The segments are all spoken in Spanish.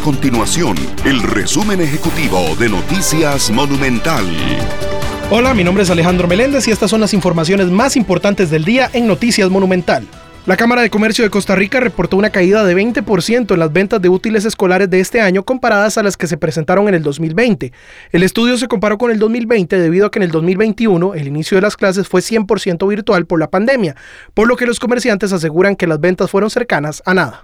continuación el resumen ejecutivo de Noticias Monumental. Hola, mi nombre es Alejandro Meléndez y estas son las informaciones más importantes del día en Noticias Monumental. La Cámara de Comercio de Costa Rica reportó una caída de 20% en las ventas de útiles escolares de este año comparadas a las que se presentaron en el 2020. El estudio se comparó con el 2020 debido a que en el 2021 el inicio de las clases fue 100% virtual por la pandemia, por lo que los comerciantes aseguran que las ventas fueron cercanas a nada.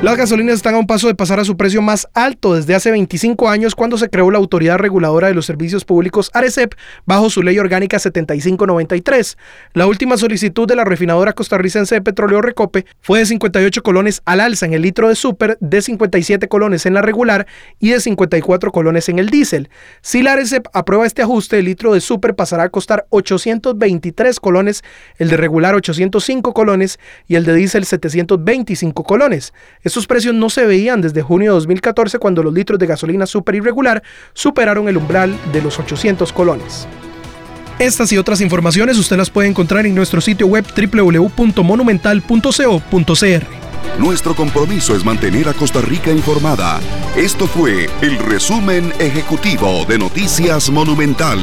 Las gasolinas están a un paso de pasar a su precio más alto desde hace 25 años cuando se creó la Autoridad Reguladora de los Servicios Públicos ARECEP bajo su ley orgánica 7593. La última solicitud de la refinadora costarricense de petróleo Recope fue de 58 colones al alza en el litro de super, de 57 colones en la regular y de 54 colones en el diésel. Si la ARECEP aprueba este ajuste, el litro de super pasará a costar 823 colones, el de regular 805 colones y el de diésel 725 colones. Estos precios no se veían desde junio de 2014 cuando los litros de gasolina super irregular superaron el umbral de los 800 colones. Estas y otras informaciones usted las puede encontrar en nuestro sitio web www.monumental.co.cr. Nuestro compromiso es mantener a Costa Rica informada. Esto fue el resumen ejecutivo de Noticias Monumental.